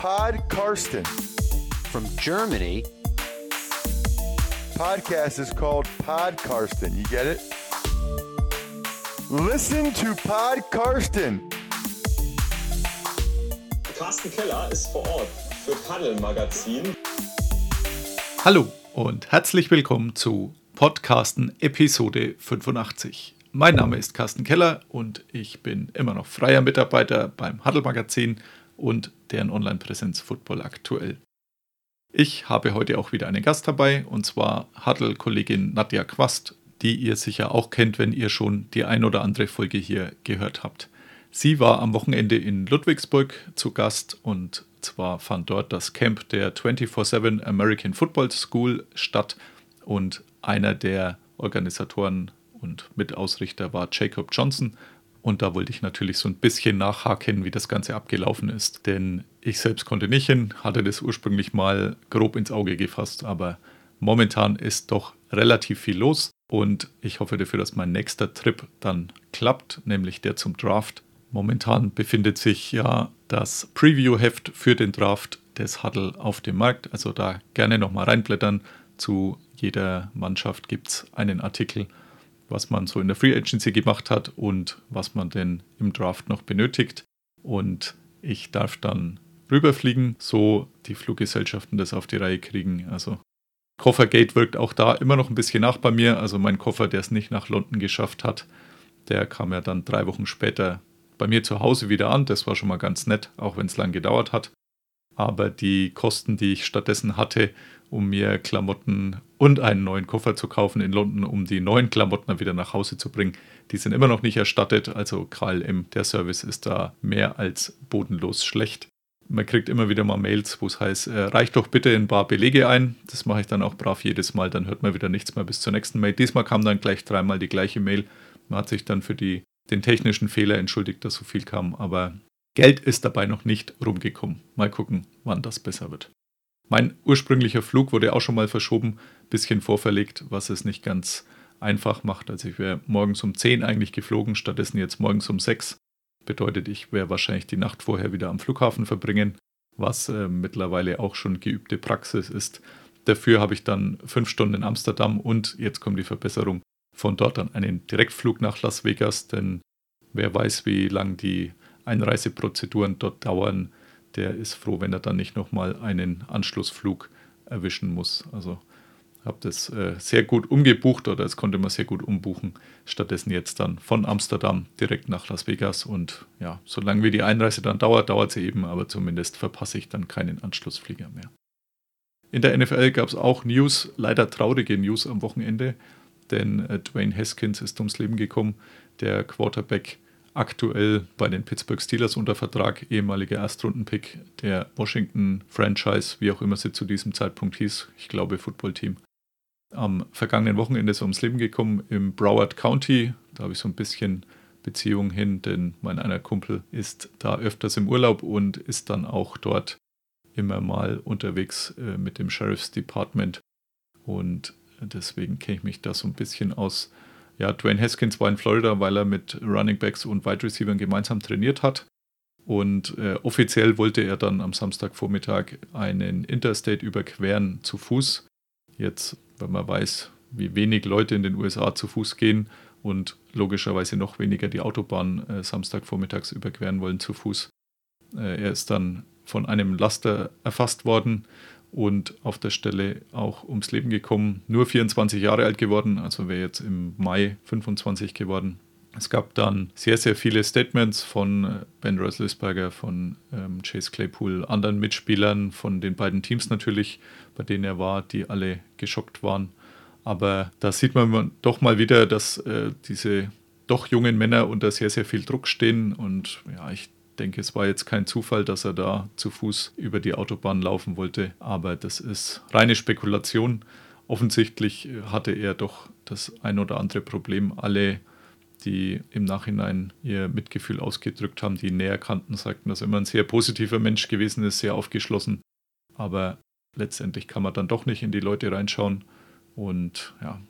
Pod Karsten. From Germany, Podcast is called Pod Karsten. You get it? Listen to Pod Karsten. Carsten Keller ist vor Ort für Paddel Magazin. Hallo und herzlich willkommen zu Podcasten Episode 85. Mein Name ist Carsten Keller und ich bin immer noch freier Mitarbeiter beim Huddle Magazin und deren Online-Präsenz Football aktuell. Ich habe heute auch wieder einen Gast dabei und zwar Huddle-Kollegin Nadja Quast, die ihr sicher auch kennt, wenn ihr schon die ein oder andere Folge hier gehört habt. Sie war am Wochenende in Ludwigsburg zu Gast und zwar fand dort das Camp der 24-7 American Football School statt und einer der Organisatoren und Mitausrichter war Jacob Johnson. Und da wollte ich natürlich so ein bisschen nachhaken, wie das Ganze abgelaufen ist. Denn ich selbst konnte nicht hin, hatte das ursprünglich mal grob ins Auge gefasst, aber momentan ist doch relativ viel los. Und ich hoffe dafür, dass mein nächster Trip dann klappt, nämlich der zum Draft. Momentan befindet sich ja das Preview-Heft für den Draft des Huddle auf dem Markt. Also da gerne nochmal reinblättern. Zu jeder Mannschaft gibt es einen Artikel was man so in der Free Agency gemacht hat und was man denn im Draft noch benötigt. Und ich darf dann rüberfliegen, so die Fluggesellschaften das auf die Reihe kriegen. Also Koffergate wirkt auch da immer noch ein bisschen nach bei mir. Also mein Koffer, der es nicht nach London geschafft hat, der kam ja dann drei Wochen später bei mir zu Hause wieder an. Das war schon mal ganz nett, auch wenn es lang gedauert hat. Aber die Kosten, die ich stattdessen hatte, um mir Klamotten und einen neuen Koffer zu kaufen in London, um die neuen Klamotten wieder nach Hause zu bringen. Die sind immer noch nicht erstattet, also KLM, der Service ist da mehr als bodenlos schlecht. Man kriegt immer wieder mal Mails, wo es heißt, äh, reicht doch bitte ein paar Belege ein. Das mache ich dann auch brav jedes Mal, dann hört man wieder nichts mehr bis zur nächsten Mail. Diesmal kam dann gleich dreimal die gleiche Mail. Man hat sich dann für die, den technischen Fehler entschuldigt, dass so viel kam, aber Geld ist dabei noch nicht rumgekommen. Mal gucken, wann das besser wird. Mein ursprünglicher Flug wurde auch schon mal verschoben, bisschen vorverlegt, was es nicht ganz einfach macht. Also ich wäre morgens um 10 eigentlich geflogen, stattdessen jetzt morgens um 6. Bedeutet, ich wäre wahrscheinlich die Nacht vorher wieder am Flughafen verbringen, was äh, mittlerweile auch schon geübte Praxis ist. Dafür habe ich dann fünf Stunden in Amsterdam und jetzt kommt die Verbesserung von dort dann einen Direktflug nach Las Vegas, denn wer weiß, wie lang die Einreiseprozeduren dort dauern, der ist froh, wenn er dann nicht nochmal einen Anschlussflug erwischen muss. Also habe das äh, sehr gut umgebucht oder es konnte man sehr gut umbuchen. Stattdessen jetzt dann von Amsterdam direkt nach Las Vegas. Und ja, solange wie die Einreise dann dauert, dauert sie eben, aber zumindest verpasse ich dann keinen Anschlussflieger mehr. In der NFL gab es auch News, leider traurige News am Wochenende, denn äh, Dwayne Haskins ist ums Leben gekommen, der Quarterback aktuell bei den Pittsburgh Steelers unter Vertrag, ehemaliger Erstrundenpick der Washington Franchise, wie auch immer sie zu diesem Zeitpunkt hieß, ich glaube Footballteam. Am vergangenen Wochenende ist er ums Leben gekommen im Broward County. Da habe ich so ein bisschen Beziehung hin, denn mein einer Kumpel ist da öfters im Urlaub und ist dann auch dort immer mal unterwegs äh, mit dem Sheriff's Department. Und deswegen kenne ich mich da so ein bisschen aus ja, Dwayne Haskins war in Florida, weil er mit Running Backs und Wide Receivers gemeinsam trainiert hat. Und äh, offiziell wollte er dann am Samstagvormittag einen Interstate überqueren zu Fuß. Jetzt, wenn man weiß, wie wenig Leute in den USA zu Fuß gehen und logischerweise noch weniger die Autobahn äh, Samstagvormittags überqueren wollen zu Fuß. Äh, er ist dann von einem Laster erfasst worden und auf der Stelle auch ums Leben gekommen. Nur 24 Jahre alt geworden, also wäre jetzt im Mai 25 geworden. Es gab dann sehr, sehr viele Statements von äh, Ben Roethlisberger, von ähm, Chase Claypool, anderen Mitspielern, von den beiden Teams natürlich, bei denen er war, die alle geschockt waren. Aber da sieht man doch mal wieder, dass äh, diese doch jungen Männer unter sehr, sehr viel Druck stehen. Und ja, ich denke, es war jetzt kein Zufall, dass er da zu Fuß über die Autobahn laufen wollte, aber das ist reine Spekulation. Offensichtlich hatte er doch das ein oder andere Problem. Alle, die im Nachhinein ihr Mitgefühl ausgedrückt haben, die ihn näher kannten, sagten, dass er immer ein sehr positiver Mensch gewesen ist, sehr aufgeschlossen. Aber letztendlich kann man dann doch nicht in die Leute reinschauen und ja,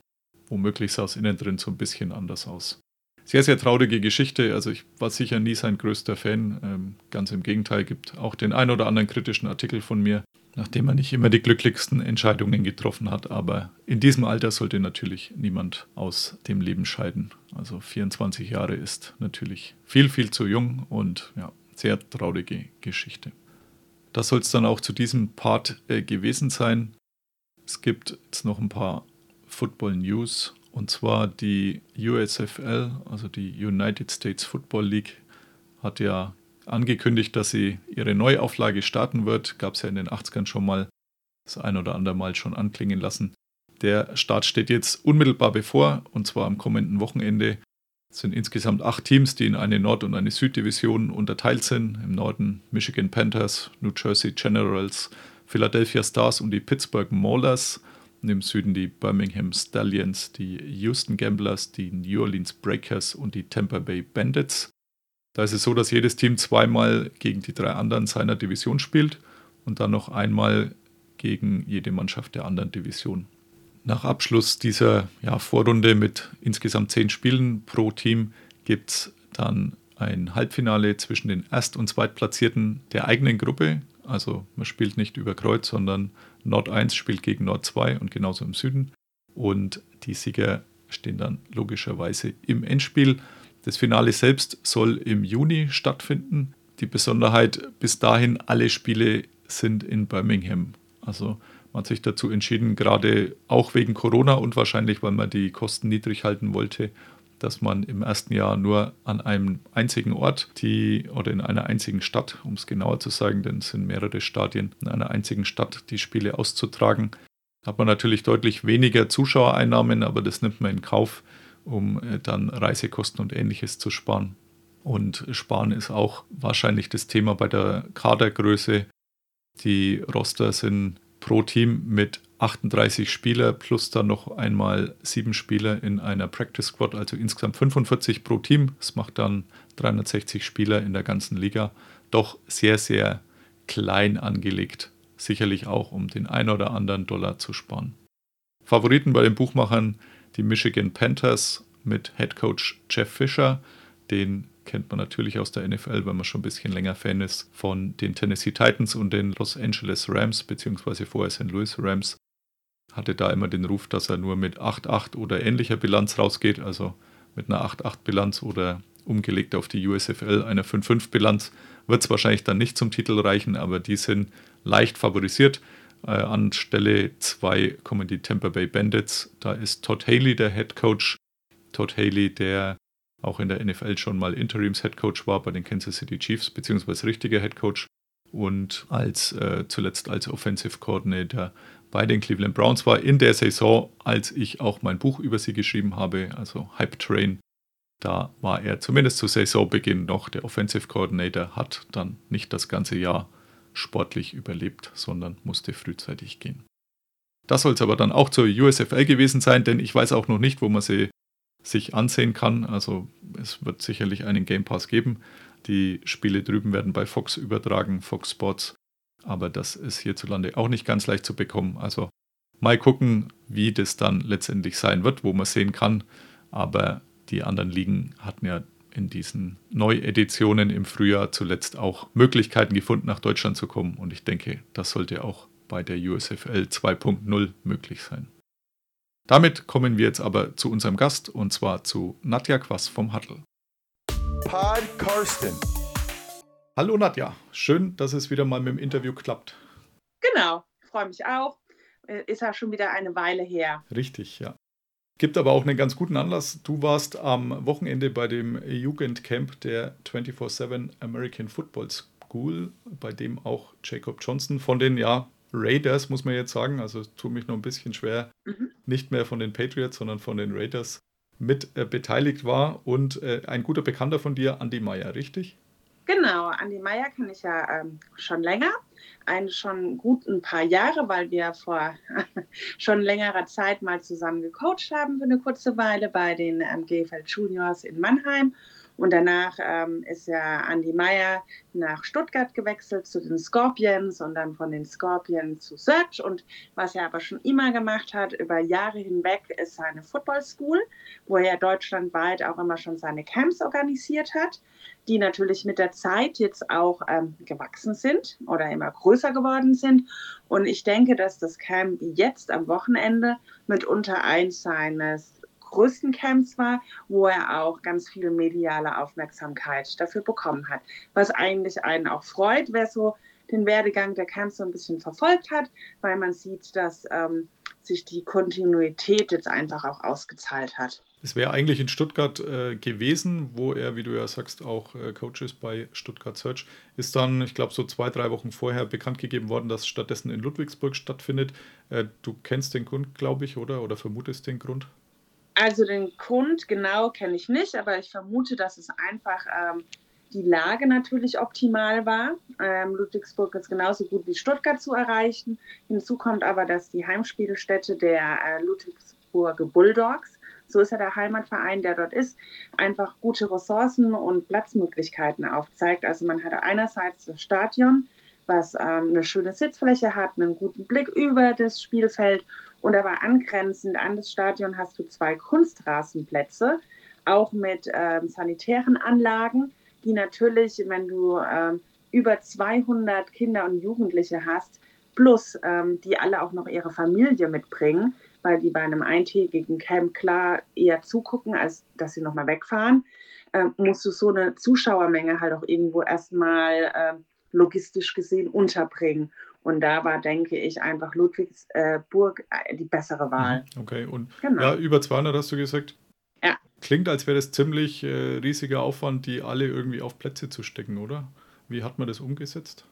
womöglich sah es innen drin so ein bisschen anders aus. Sehr, sehr traurige Geschichte. Also ich war sicher nie sein größter Fan. Ähm, ganz im Gegenteil, gibt auch den ein oder anderen kritischen Artikel von mir, nachdem er nicht immer die glücklichsten Entscheidungen getroffen hat. Aber in diesem Alter sollte natürlich niemand aus dem Leben scheiden. Also 24 Jahre ist natürlich viel, viel zu jung und ja, sehr traurige Geschichte. Das soll es dann auch zu diesem Part äh, gewesen sein. Es gibt jetzt noch ein paar Football News und zwar die USFL, also die United States Football League, hat ja angekündigt, dass sie ihre Neuauflage starten wird. Gab es ja in den 80ern schon mal das ein oder andere Mal schon anklingen lassen. Der Start steht jetzt unmittelbar bevor und zwar am kommenden Wochenende. Es sind insgesamt acht Teams, die in eine Nord- und eine Süddivision unterteilt sind. Im Norden Michigan Panthers, New Jersey Generals, Philadelphia Stars und die Pittsburgh Maulers und im Süden die Birmingham Stallions, die Houston Gamblers, die New Orleans Breakers und die Tampa Bay Bandits. Da ist es so, dass jedes Team zweimal gegen die drei anderen seiner Division spielt und dann noch einmal gegen jede Mannschaft der anderen Division. Nach Abschluss dieser ja, Vorrunde mit insgesamt zehn Spielen pro Team gibt es dann ein Halbfinale zwischen den Erst- und Zweitplatzierten der eigenen Gruppe. Also man spielt nicht über Kreuz, sondern Nord 1 spielt gegen Nord 2 und genauso im Süden. Und die Sieger stehen dann logischerweise im Endspiel. Das Finale selbst soll im Juni stattfinden. Die Besonderheit bis dahin, alle Spiele sind in Birmingham. Also man hat sich dazu entschieden, gerade auch wegen Corona und wahrscheinlich, weil man die Kosten niedrig halten wollte, dass man im ersten Jahr nur an einem einzigen Ort die oder in einer einzigen Stadt, um es genauer zu sagen, denn es sind mehrere Stadien, in einer einzigen Stadt die Spiele auszutragen. Hat man natürlich deutlich weniger Zuschauereinnahmen, aber das nimmt man in Kauf, um äh, dann Reisekosten und ähnliches zu sparen. Und sparen ist auch wahrscheinlich das Thema bei der Kadergröße. Die Roster sind pro Team mit 38 Spieler plus dann noch einmal sieben Spieler in einer Practice Squad, also insgesamt 45 pro Team. Das macht dann 360 Spieler in der ganzen Liga. Doch sehr, sehr klein angelegt. Sicherlich auch, um den ein oder anderen Dollar zu sparen. Favoriten bei den Buchmachern die Michigan Panthers mit Head Coach Jeff Fisher. Den kennt man natürlich aus der NFL, wenn man schon ein bisschen länger Fan ist, von den Tennessee Titans und den Los Angeles Rams, beziehungsweise vorher St. Louis Rams hatte da immer den Ruf, dass er nur mit 8-8 oder ähnlicher Bilanz rausgeht, also mit einer 8-8-Bilanz oder umgelegt auf die USFL einer 5-5-Bilanz, wird es wahrscheinlich dann nicht zum Titel reichen, aber die sind leicht favorisiert. Äh, an Stelle 2 kommen die Tampa Bay Bandits. Da ist Todd Haley der Head Coach. Todd Haley, der auch in der NFL schon mal Interims-Head Coach war bei den Kansas City Chiefs, beziehungsweise richtiger Head Coach und als äh, zuletzt als Offensive Coordinator bei den Cleveland Browns war in der Saison, als ich auch mein Buch über sie geschrieben habe, also Hype Train. Da war er zumindest zu Saisonbeginn noch der Offensive Coordinator, hat dann nicht das ganze Jahr sportlich überlebt, sondern musste frühzeitig gehen. Das soll es aber dann auch zur USFL gewesen sein, denn ich weiß auch noch nicht, wo man sie sich ansehen kann. Also es wird sicherlich einen Game Pass geben. Die Spiele drüben werden bei Fox übertragen, Fox Sports. Aber das ist hierzulande auch nicht ganz leicht zu bekommen. Also mal gucken, wie das dann letztendlich sein wird, wo man sehen kann. Aber die anderen Ligen hatten ja in diesen Neueditionen im Frühjahr zuletzt auch Möglichkeiten gefunden, nach Deutschland zu kommen. Und ich denke, das sollte auch bei der USFL 2.0 möglich sein. Damit kommen wir jetzt aber zu unserem Gast und zwar zu Nadja Quass vom Huddle. Pod Karsten. Hallo Nadja, schön, dass es wieder mal mit dem Interview klappt. Genau, freue mich auch. Äh, ist ja schon wieder eine Weile her. Richtig, ja. Gibt aber auch einen ganz guten Anlass. Du warst am Wochenende bei dem Jugendcamp der 24-7 American Football School, bei dem auch Jacob Johnson von den ja, Raiders, muss man jetzt sagen, also tut mich noch ein bisschen schwer, mhm. nicht mehr von den Patriots, sondern von den Raiders mit äh, beteiligt war. Und äh, ein guter Bekannter von dir, Andy Meyer, richtig? Genau, Andi Meier kenne ich ja ähm, schon länger, ein, schon gut ein paar Jahre, weil wir vor schon längerer Zeit mal zusammen gecoacht haben für eine kurze Weile bei den ähm, GFL Juniors in Mannheim. Und danach ähm, ist ja Andy Meyer nach Stuttgart gewechselt zu den Scorpions und dann von den Scorpions zu Search. Und was er aber schon immer gemacht hat, über Jahre hinweg, ist seine Football School, wo er deutschlandweit auch immer schon seine Camps organisiert hat, die natürlich mit der Zeit jetzt auch ähm, gewachsen sind oder immer größer geworden sind. Und ich denke, dass das Camp jetzt am Wochenende mitunter eins seines größten Camps war, wo er auch ganz viel mediale Aufmerksamkeit dafür bekommen hat. Was eigentlich einen auch freut, wer so den Werdegang der Camps so ein bisschen verfolgt hat, weil man sieht, dass ähm, sich die Kontinuität jetzt einfach auch ausgezahlt hat. Es wäre eigentlich in Stuttgart äh, gewesen, wo er, wie du ja sagst, auch äh, Coach ist bei Stuttgart Search. Ist dann, ich glaube, so zwei, drei Wochen vorher bekannt gegeben worden, dass stattdessen in Ludwigsburg stattfindet. Äh, du kennst den Grund, glaube ich, oder? Oder vermutest den Grund? Also den Grund genau kenne ich nicht, aber ich vermute, dass es einfach ähm, die Lage natürlich optimal war. Ähm, Ludwigsburg ist genauso gut wie Stuttgart zu erreichen. Hinzu kommt aber, dass die Heimspielstätte der äh, Ludwigsburger Bulldogs, so ist ja der Heimatverein, der dort ist, einfach gute Ressourcen und Platzmöglichkeiten aufzeigt. Also man hat einerseits das Stadion, was ähm, eine schöne Sitzfläche hat, einen guten Blick über das Spielfeld und aber angrenzend an das Stadion hast du zwei Kunstrasenplätze, auch mit ähm, sanitären Anlagen, die natürlich, wenn du ähm, über 200 Kinder und Jugendliche hast, plus ähm, die alle auch noch ihre Familie mitbringen, weil die bei einem eintägigen Camp klar eher zugucken, als dass sie nochmal wegfahren, ähm, musst du so eine Zuschauermenge halt auch irgendwo erstmal ähm, logistisch gesehen unterbringen. Und da war, denke ich, einfach Ludwigsburg äh, die bessere Wahl. Mhm, okay, und genau. ja, über 200 hast du gesagt? Ja. Klingt, als wäre das ziemlich äh, riesiger Aufwand, die alle irgendwie auf Plätze zu stecken, oder? Wie hat man das umgesetzt?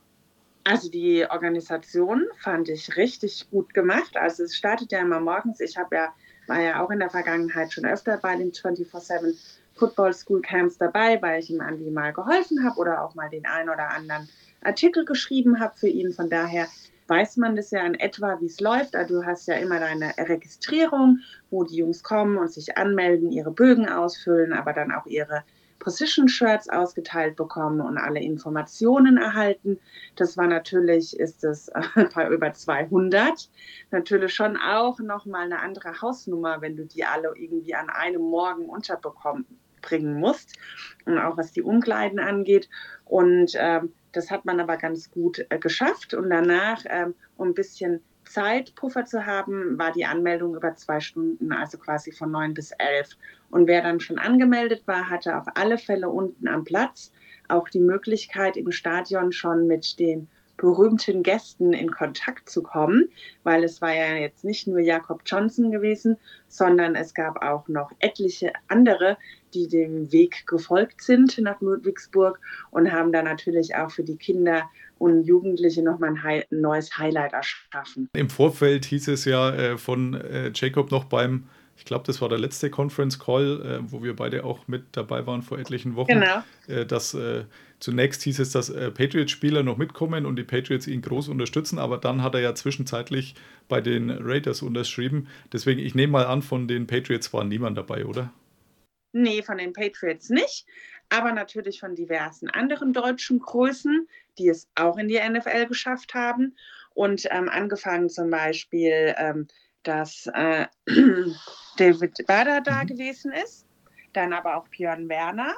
Also die Organisation fand ich richtig gut gemacht. Also es startet ja immer morgens. Ich habe ja, war ja auch in der Vergangenheit schon öfter bei den 24-7 Football School Camps dabei, weil ich ihm Andi mal geholfen habe oder auch mal den einen oder anderen Artikel geschrieben habe für ihn. Von daher weiß man das ja in etwa, wie es läuft. Also du hast ja immer deine Registrierung, wo die Jungs kommen und sich anmelden, ihre Bögen ausfüllen, aber dann auch ihre Position-Shirts ausgeteilt bekommen und alle Informationen erhalten. Das war natürlich, ist es bei über 200. Natürlich schon auch nochmal eine andere Hausnummer, wenn du die alle irgendwie an einem Morgen unterbekommen bringen musst und auch was die Umkleiden angeht. Und ähm, das hat man aber ganz gut äh, geschafft. Und danach, ähm, um ein bisschen Zeitpuffer zu haben, war die Anmeldung über zwei Stunden, also quasi von neun bis elf. Und wer dann schon angemeldet war, hatte auf alle Fälle unten am Platz auch die Möglichkeit, im Stadion schon mit den berühmten Gästen in Kontakt zu kommen, weil es war ja jetzt nicht nur Jakob Johnson gewesen, sondern es gab auch noch etliche andere, die dem Weg gefolgt sind nach Ludwigsburg und haben da natürlich auch für die Kinder und Jugendliche nochmal ein, Hi ein neues Highlight erschaffen. Im Vorfeld hieß es ja äh, von äh, Jacob noch beim ich glaube, das war der letzte Conference Call, äh, wo wir beide auch mit dabei waren vor etlichen Wochen. Genau. Äh, dass äh, zunächst hieß es, dass äh, Patriots-Spieler noch mitkommen und die Patriots ihn groß unterstützen, aber dann hat er ja zwischenzeitlich bei den Raiders unterschrieben. Deswegen, ich nehme mal an, von den Patriots war niemand dabei, oder? Nee, von den Patriots nicht, aber natürlich von diversen anderen deutschen Größen, die es auch in die NFL geschafft haben. Und ähm, angefangen zum Beispiel ähm, dass äh, David Bader da mhm. gewesen ist, dann aber auch Björn Werner,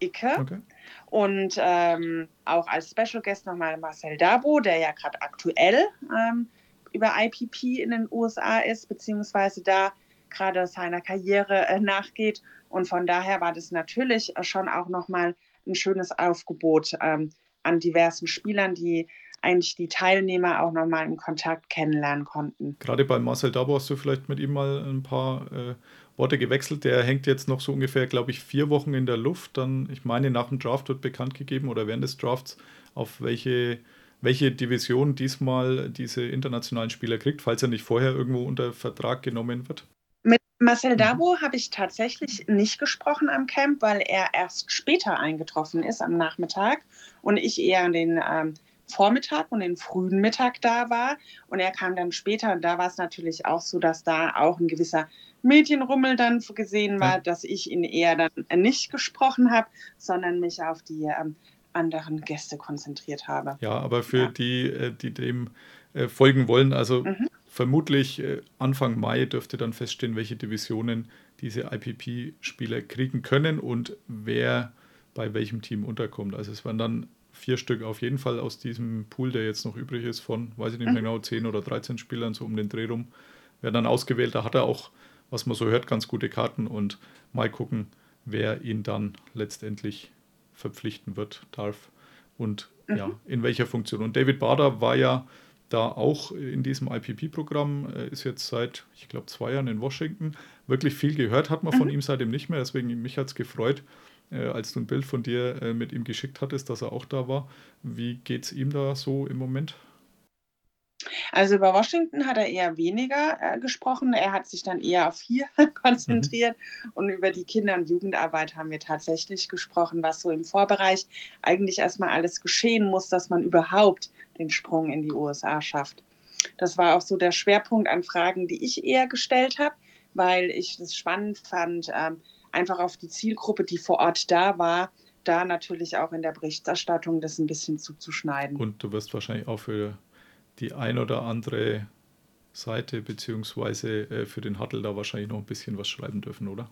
Icke okay. und ähm, auch als Special Guest nochmal Marcel Dabo, der ja gerade aktuell ähm, über IPP in den USA ist, beziehungsweise da gerade seiner Karriere äh, nachgeht. Und von daher war das natürlich schon auch nochmal ein schönes Aufgebot ähm, an diversen Spielern, die eigentlich die Teilnehmer auch nochmal im Kontakt kennenlernen konnten. Gerade bei Marcel Dabo hast du vielleicht mit ihm mal ein paar äh, Worte gewechselt. Der hängt jetzt noch so ungefähr, glaube ich, vier Wochen in der Luft. Dann, ich meine, nach dem Draft wird bekannt gegeben oder während des Drafts, auf welche, welche Division diesmal diese internationalen Spieler kriegt, falls er nicht vorher irgendwo unter Vertrag genommen wird. Marcel mhm. Dabo habe ich tatsächlich nicht gesprochen am Camp, weil er erst später eingetroffen ist am Nachmittag und ich eher den ähm, Vormittag und den frühen Mittag da war. Und er kam dann später und da war es natürlich auch so, dass da auch ein gewisser Medienrummel dann gesehen war, ja. dass ich ihn eher dann nicht gesprochen habe, sondern mich auf die ähm, anderen Gäste konzentriert habe. Ja, aber für ja. die, äh, die dem äh, folgen wollen, also mhm. Vermutlich äh, Anfang Mai dürfte dann feststehen, welche Divisionen diese IPP-Spieler kriegen können und wer bei welchem Team unterkommt. Also es werden dann vier Stück auf jeden Fall aus diesem Pool, der jetzt noch übrig ist, von, weiß ich nicht mehr mhm. genau, 10 oder 13 Spielern, so um den Dreh rum, werden dann ausgewählt. Da hat er auch, was man so hört, ganz gute Karten und mal gucken, wer ihn dann letztendlich verpflichten wird, darf und mhm. ja, in welcher Funktion. Und David Bader war ja da auch in diesem IPP-Programm, ist jetzt seit, ich glaube, zwei Jahren in Washington. Wirklich viel gehört hat man mhm. von ihm seitdem nicht mehr, deswegen mich hat es gefreut, äh, als du ein Bild von dir äh, mit ihm geschickt hattest, dass er auch da war. Wie geht es ihm da so im Moment? Also über Washington hat er eher weniger äh, gesprochen. Er hat sich dann eher auf hier konzentriert. Mhm. Und über die Kinder- und Jugendarbeit haben wir tatsächlich gesprochen, was so im Vorbereich eigentlich erstmal alles geschehen muss, dass man überhaupt den Sprung in die USA schafft. Das war auch so der Schwerpunkt an Fragen, die ich eher gestellt habe, weil ich das spannend fand, ähm, einfach auf die Zielgruppe, die vor Ort da war, da natürlich auch in der Berichterstattung das ein bisschen zuzuschneiden. Und du wirst wahrscheinlich auch für die ein oder andere Seite beziehungsweise äh, für den Huddle da wahrscheinlich noch ein bisschen was schreiben dürfen, oder?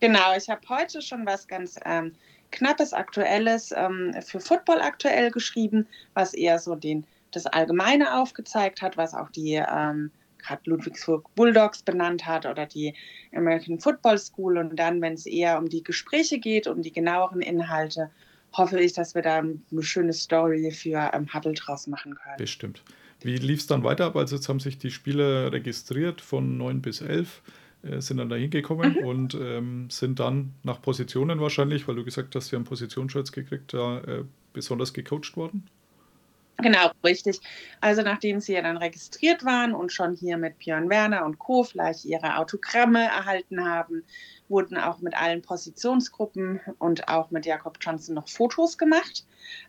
Genau, ich habe heute schon was ganz ähm, Knappes, Aktuelles ähm, für Football aktuell geschrieben, was eher so den, das Allgemeine aufgezeigt hat, was auch die ähm, gerade Ludwigsburg Bulldogs benannt hat oder die American Football School. Und dann, wenn es eher um die Gespräche geht, um die genaueren Inhalte, hoffe ich, dass wir da eine schöne Story für ähm, Huddle draus machen können. Bestimmt. Wie lief es dann weiter ab? Also jetzt haben sich die Spieler registriert von 9 bis 11, äh, sind dann da hingekommen mhm. und ähm, sind dann nach Positionen wahrscheinlich, weil du gesagt hast, sie haben Positionsschutz gekriegt, da äh, besonders gecoacht worden? Genau, richtig. Also nachdem sie ja dann registriert waren und schon hier mit Björn Werner und Co. vielleicht ihre Autogramme erhalten haben, wurden auch mit allen Positionsgruppen und auch mit Jakob Johnson noch Fotos gemacht,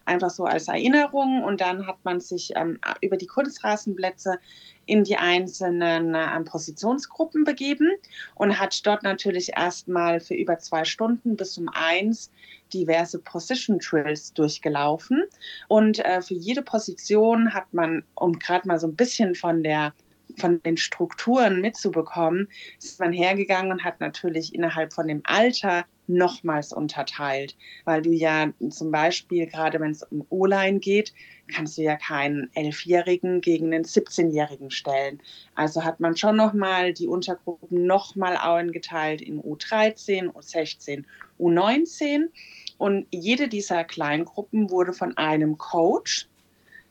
einfach so als Erinnerung. Und dann hat man sich ähm, über die Kunstrasenplätze in die einzelnen äh, Positionsgruppen begeben und hat dort natürlich erstmal für über zwei Stunden bis um eins diverse Position Drills durchgelaufen. Und äh, für jede Position hat man, um gerade mal so ein bisschen von der von den Strukturen mitzubekommen, ist man hergegangen und hat natürlich innerhalb von dem Alter nochmals unterteilt, weil du ja zum Beispiel, gerade wenn es um O-Line geht, kannst du ja keinen Elfjährigen gegen einen 17-Jährigen stellen. Also hat man schon nochmal die Untergruppen nochmal eingeteilt in U13, U16, U19 und jede dieser Kleingruppen wurde von einem Coach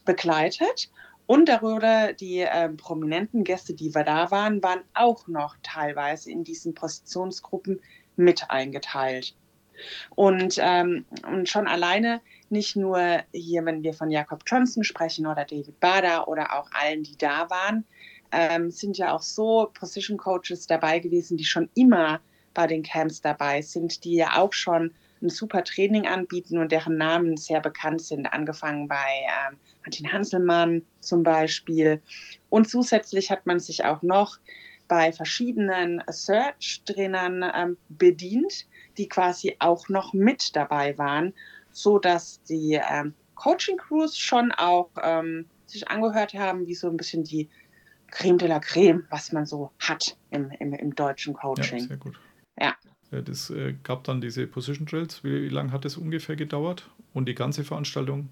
begleitet. Und darüber die äh, prominenten Gäste, die wir da waren, waren auch noch teilweise in diesen Positionsgruppen mit eingeteilt. Und, ähm, und schon alleine nicht nur hier, wenn wir von Jakob Johnson sprechen oder David Bader oder auch allen, die da waren, ähm, sind ja auch so Position Coaches dabei gewesen, die schon immer bei den Camps dabei sind, die ja auch schon ein super Training anbieten und deren Namen sehr bekannt sind, angefangen bei ähm, Martin Hanselmann zum Beispiel. Und zusätzlich hat man sich auch noch bei verschiedenen Search-Trainern ähm, bedient, die quasi auch noch mit dabei waren, so dass die ähm, Coaching-Crews schon auch ähm, sich angehört haben, wie so ein bisschen die Creme de la Creme, was man so hat im, im, im deutschen Coaching. Ja, sehr gut. Ja. Das äh, gab dann diese Position Drills. Wie, wie lange hat das ungefähr gedauert? Und die ganze Veranstaltung?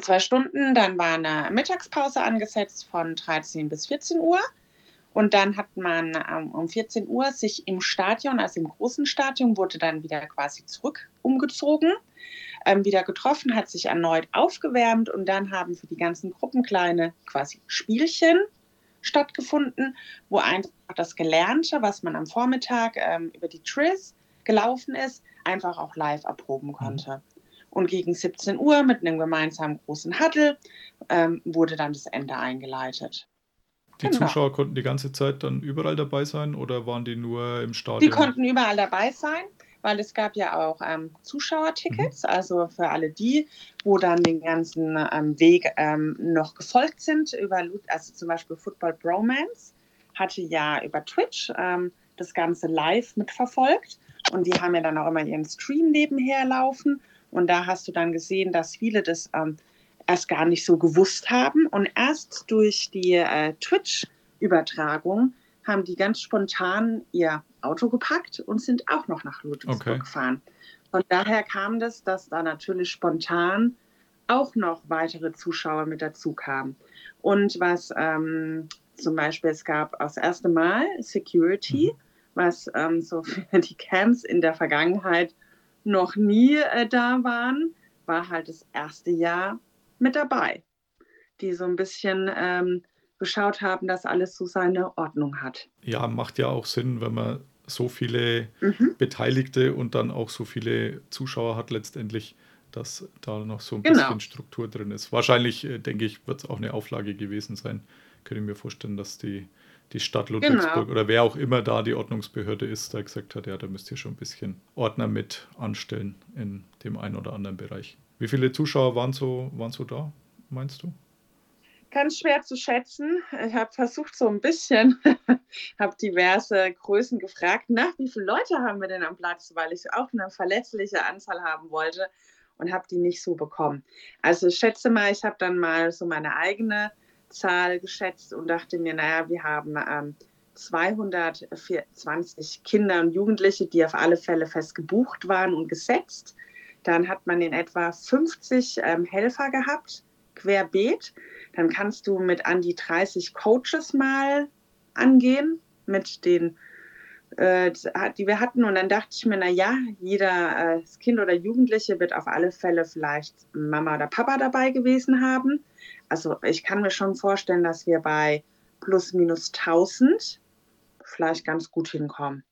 Zwei Stunden, dann war eine Mittagspause angesetzt von 13 bis 14 Uhr. Und dann hat man ähm, um 14 Uhr sich im Stadion, also im großen Stadion, wurde dann wieder quasi zurück umgezogen, ähm, wieder getroffen, hat sich erneut aufgewärmt und dann haben für die ganzen Gruppen kleine quasi Spielchen stattgefunden, wo einfach das Gelernte, was man am Vormittag ähm, über die Tris gelaufen ist, einfach auch live erproben konnte. Und gegen 17 Uhr mit einem gemeinsamen großen Huddle ähm, wurde dann das Ende eingeleitet. Die genau. Zuschauer konnten die ganze Zeit dann überall dabei sein oder waren die nur im Stadion? Die konnten überall dabei sein. weil es gab ja auch ähm, Zuschauertickets, mhm. also für alle die, wo dann den ganzen ähm, Weg ähm, noch gefolgt sind über, also zum Beispiel Football Bromance hatte ja über Twitch ähm, das Ganze live mitverfolgt und die haben ja dann auch immer ihren Stream nebenher laufen und da hast du dann gesehen, dass viele das ähm, erst gar nicht so gewusst haben und erst durch die äh, Twitch-Übertragung haben die ganz spontan ihr Auto gepackt und sind auch noch nach Ludwigsburg okay. gefahren. Und daher kam das, dass da natürlich spontan auch noch weitere Zuschauer mit dazu kamen. Und was ähm, zum Beispiel, es gab das erste Mal Security, mhm. was ähm, so für die Camps in der Vergangenheit noch nie äh, da waren, war halt das erste Jahr mit dabei, die so ein bisschen ähm, geschaut haben, dass alles so seine Ordnung hat. Ja, macht ja auch Sinn, wenn man so viele mhm. Beteiligte und dann auch so viele Zuschauer hat letztendlich, dass da noch so ein genau. bisschen Struktur drin ist. Wahrscheinlich, äh, denke ich, wird es auch eine Auflage gewesen sein. Könnte ich mir vorstellen, dass die, die Stadt Ludwigsburg genau. oder wer auch immer da die Ordnungsbehörde ist, da gesagt hat, ja, da müsst ihr schon ein bisschen Ordner mit anstellen in dem einen oder anderen Bereich. Wie viele Zuschauer waren so, waren so da, meinst du? Ganz schwer zu schätzen. Ich habe versucht, so ein bisschen, habe diverse Größen gefragt, nach wie viele Leute haben wir denn am Platz, weil ich auch eine verletzliche Anzahl haben wollte und habe die nicht so bekommen. Also ich schätze mal, ich habe dann mal so meine eigene Zahl geschätzt und dachte mir, naja, wir haben ähm, 220 Kinder und Jugendliche, die auf alle Fälle fest gebucht waren und gesetzt. Dann hat man in etwa 50 ähm, Helfer gehabt, querbeet. Dann kannst du mit an die 30 Coaches mal angehen, mit den, äh, die wir hatten. Und dann dachte ich mir, na ja, jeder äh, Kind oder Jugendliche wird auf alle Fälle vielleicht Mama oder Papa dabei gewesen haben. Also ich kann mir schon vorstellen, dass wir bei plus minus 1000 vielleicht ganz gut hinkommen.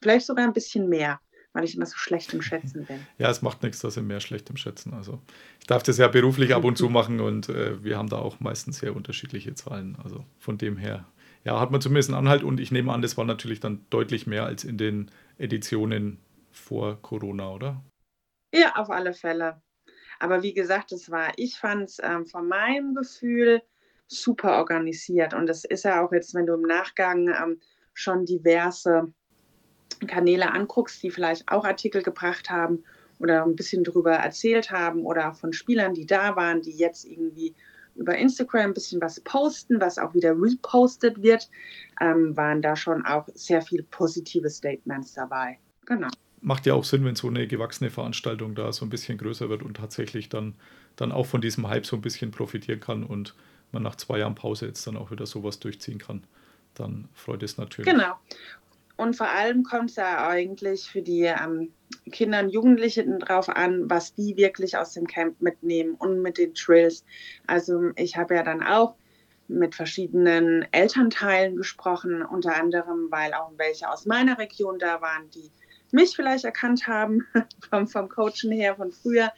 Vielleicht sogar ein bisschen mehr weil ich immer so schlecht im Schätzen bin. Ja, es macht nichts, dass wir mehr schlecht im Schätzen. Also ich darf das ja beruflich ab und zu machen und äh, wir haben da auch meistens sehr unterschiedliche Zahlen. Also von dem her, ja, hat man zumindest einen Anhalt und ich nehme an, das war natürlich dann deutlich mehr als in den Editionen vor Corona, oder? Ja, auf alle Fälle. Aber wie gesagt, es war, ich fand es ähm, von meinem Gefühl super organisiert. Und das ist ja auch jetzt, wenn du im Nachgang ähm, schon diverse Kanäle anguckst, die vielleicht auch Artikel gebracht haben oder ein bisschen darüber erzählt haben oder von Spielern, die da waren, die jetzt irgendwie über Instagram ein bisschen was posten, was auch wieder repostet wird, ähm, waren da schon auch sehr viele positive Statements dabei. Genau. Macht ja auch Sinn, wenn so eine gewachsene Veranstaltung da so ein bisschen größer wird und tatsächlich dann, dann auch von diesem Hype so ein bisschen profitieren kann und man nach zwei Jahren Pause jetzt dann auch wieder sowas durchziehen kann. Dann freut es natürlich. Genau. Und vor allem kommt es ja eigentlich für die ähm, Kinder und Jugendlichen drauf an, was die wirklich aus dem Camp mitnehmen und mit den Trills. Also ich habe ja dann auch mit verschiedenen Elternteilen gesprochen, unter anderem, weil auch welche aus meiner Region da waren, die mich vielleicht erkannt haben, vom, vom Coachen her von früher,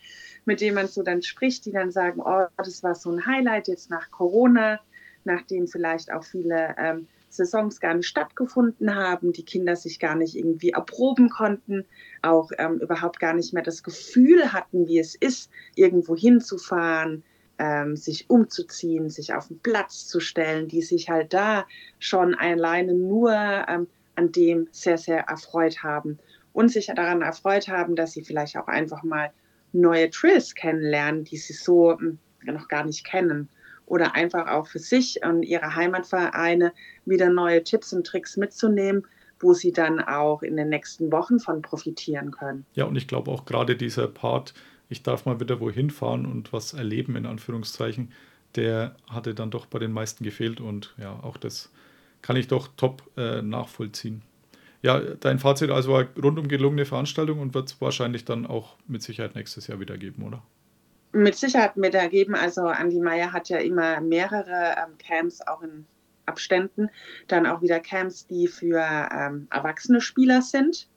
mit denen man so dann spricht, die dann sagen, oh, das war so ein Highlight jetzt nach Corona, nachdem vielleicht auch viele ähm, Saisons gar nicht stattgefunden haben, die Kinder sich gar nicht irgendwie erproben konnten, auch ähm, überhaupt gar nicht mehr das Gefühl hatten, wie es ist, irgendwo hinzufahren, ähm, sich umzuziehen, sich auf den Platz zu stellen, die sich halt da schon alleine nur ähm, an dem sehr, sehr erfreut haben und sich daran erfreut haben, dass sie vielleicht auch einfach mal neue Trills kennenlernen, die sie so hm, noch gar nicht kennen oder einfach auch für sich und ihre Heimatvereine wieder neue Tipps und Tricks mitzunehmen, wo sie dann auch in den nächsten Wochen von profitieren können. Ja, und ich glaube auch gerade dieser Part, ich darf mal wieder wohin fahren und was erleben, in Anführungszeichen, der hatte dann doch bei den meisten gefehlt und ja, auch das kann ich doch top äh, nachvollziehen. Ja, dein Fazit also war rundum gelungene Veranstaltung und wird es wahrscheinlich dann auch mit Sicherheit nächstes Jahr wieder geben, oder? Mit Sicherheit mit ergeben. Also Andi Meier hat ja immer mehrere ähm, Camps auch in Abständen. Dann auch wieder Camps, die für ähm, erwachsene Spieler sind.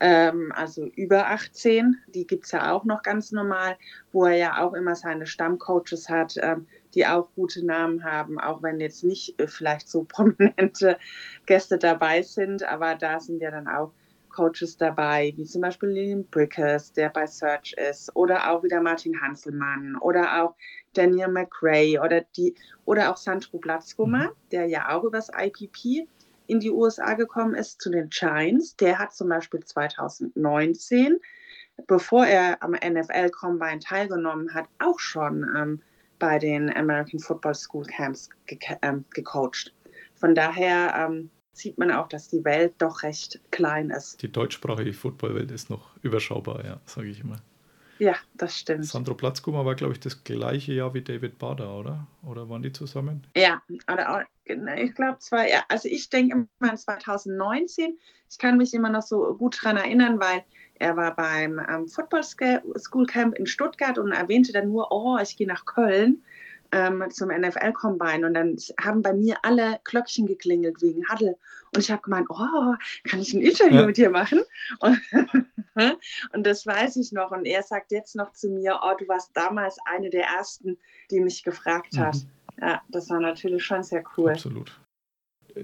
Ähm, also über 18, die gibt es ja auch noch ganz normal, wo er ja auch immer seine Stammcoaches hat, ähm, die auch gute Namen haben, auch wenn jetzt nicht äh, vielleicht so prominente Gäste dabei sind. Aber da sind ja dann auch Coaches dabei, wie zum Beispiel Lillian Brickers, der bei Search ist, oder auch wieder Martin Hanselmann oder auch Daniel McRae oder die oder auch Sandro Platzkummer, mhm. der ja auch übers IPP in die USA gekommen ist zu den Giants. Der hat zum Beispiel 2019, bevor er am NFL Combine teilgenommen hat, auch schon ähm, bei den American Football School Camps ge ähm, gecoacht. Von daher ähm, sieht man auch, dass die Welt doch recht klein ist. Die deutschsprachige Footballwelt ist noch überschaubar, ja, sage ich immer. Ja, das stimmt. Sandro Platzkummer war, glaube ich, das gleiche Jahr wie David Bader, oder? Oder waren die zusammen? Ja, oder ich glaube zwar, ja, also ich denke immer an 2019. Ich kann mich immer noch so gut daran erinnern, weil er war beim ähm, Football School Camp in Stuttgart und erwähnte dann nur, oh, ich gehe nach Köln ähm, zum NFL Combine und dann haben bei mir alle Glöckchen geklingelt wegen Huddle und ich habe gemeint, oh, kann ich ein Interview ja. mit dir machen? Und, und, das weiß ich noch und er sagt jetzt noch zu mir, oh, du warst damals eine der ersten, die mich gefragt hat. Mhm. Ja, das war natürlich schon sehr cool. Absolut.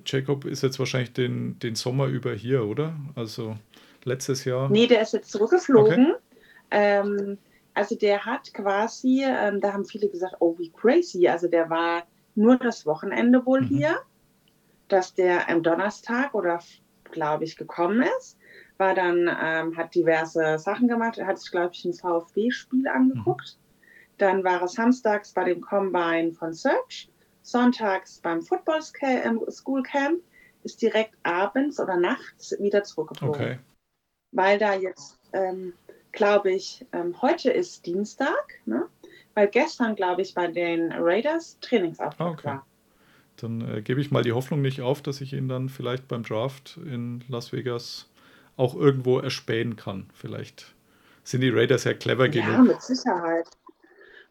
Jacob ist jetzt wahrscheinlich den, den Sommer über hier, oder? Also letztes Jahr. Nee, der ist jetzt zurückgeflogen. Okay. Ähm, also der hat quasi, ähm, da haben viele gesagt, oh, wie crazy. Also der war nur das Wochenende wohl mhm. hier, dass der am Donnerstag oder glaube ich gekommen ist, war dann, ähm, hat diverse Sachen gemacht, er hat sich, glaube ich, ein VfB-Spiel angeguckt. Mhm. Dann war er samstags bei dem Combine von Search, sonntags beim Football ähm, School Camp, ist direkt abends oder nachts wieder zurückgeflogen. Okay. Weil da jetzt ähm, glaube ich, ähm, heute ist Dienstag, ne? weil gestern, glaube ich, bei den Raiders Trainingsauftakt ah, okay. war. Dann äh, gebe ich mal die Hoffnung nicht auf, dass ich ihn dann vielleicht beim Draft in Las Vegas auch irgendwo erspähen kann. Vielleicht sind die Raiders ja clever ja, genug. Ja, mit Sicherheit.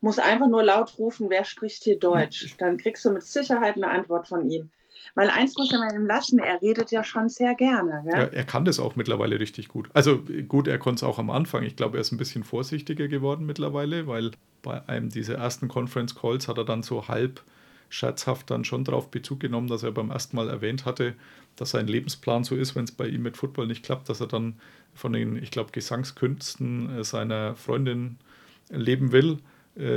Muss einfach nur laut rufen, wer spricht hier Deutsch. Dann kriegst du mit Sicherheit eine Antwort von ihm. Weil eins muss man ihm lassen, er redet ja schon sehr gerne. Ja, er kann das auch mittlerweile richtig gut. Also gut, er konnte es auch am Anfang. Ich glaube, er ist ein bisschen vorsichtiger geworden mittlerweile, weil bei einem dieser ersten Conference Calls hat er dann so halb scherzhaft dann schon darauf Bezug genommen, dass er beim ersten Mal erwähnt hatte, dass sein Lebensplan so ist, wenn es bei ihm mit Football nicht klappt, dass er dann von den, ich glaube, Gesangskünsten äh, seiner Freundin leben will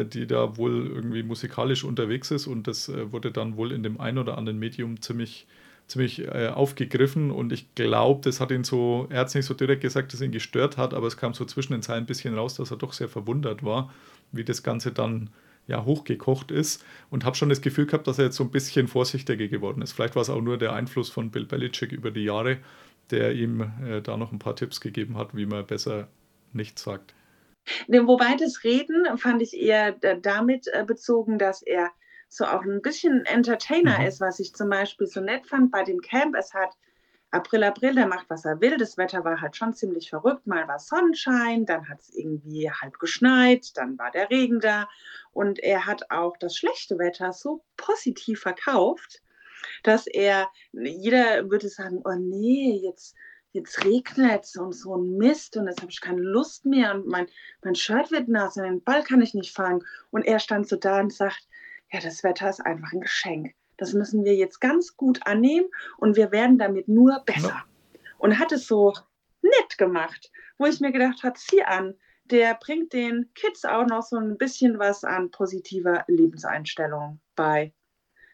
die da wohl irgendwie musikalisch unterwegs ist und das äh, wurde dann wohl in dem einen oder anderen Medium ziemlich, ziemlich äh, aufgegriffen und ich glaube, das hat ihn so, er hat es nicht so direkt gesagt, dass ihn gestört hat, aber es kam so zwischen den Zeilen ein bisschen raus, dass er doch sehr verwundert war, wie das Ganze dann ja, hochgekocht ist und habe schon das Gefühl gehabt, dass er jetzt so ein bisschen vorsichtiger geworden ist. Vielleicht war es auch nur der Einfluss von Bill Belichick über die Jahre, der ihm äh, da noch ein paar Tipps gegeben hat, wie man besser nichts sagt. Wobei das Reden fand ich eher damit äh, bezogen, dass er so auch ein bisschen Entertainer mhm. ist, was ich zum Beispiel so nett fand bei dem Camp. Es hat April, April, der macht, was er will. Das Wetter war halt schon ziemlich verrückt. Mal war Sonnenschein, dann hat es irgendwie halb geschneit, dann war der Regen da. Und er hat auch das schlechte Wetter so positiv verkauft, dass er, jeder würde sagen, oh nee, jetzt jetzt regnet es und so ein Mist und jetzt habe ich keine Lust mehr und mein, mein Shirt wird nass und den Ball kann ich nicht fangen. Und er stand so da und sagt, ja, das Wetter ist einfach ein Geschenk. Das müssen wir jetzt ganz gut annehmen und wir werden damit nur besser. Und hat es so nett gemacht, wo ich mir gedacht habe, zieh an, der bringt den Kids auch noch so ein bisschen was an positiver Lebenseinstellung bei.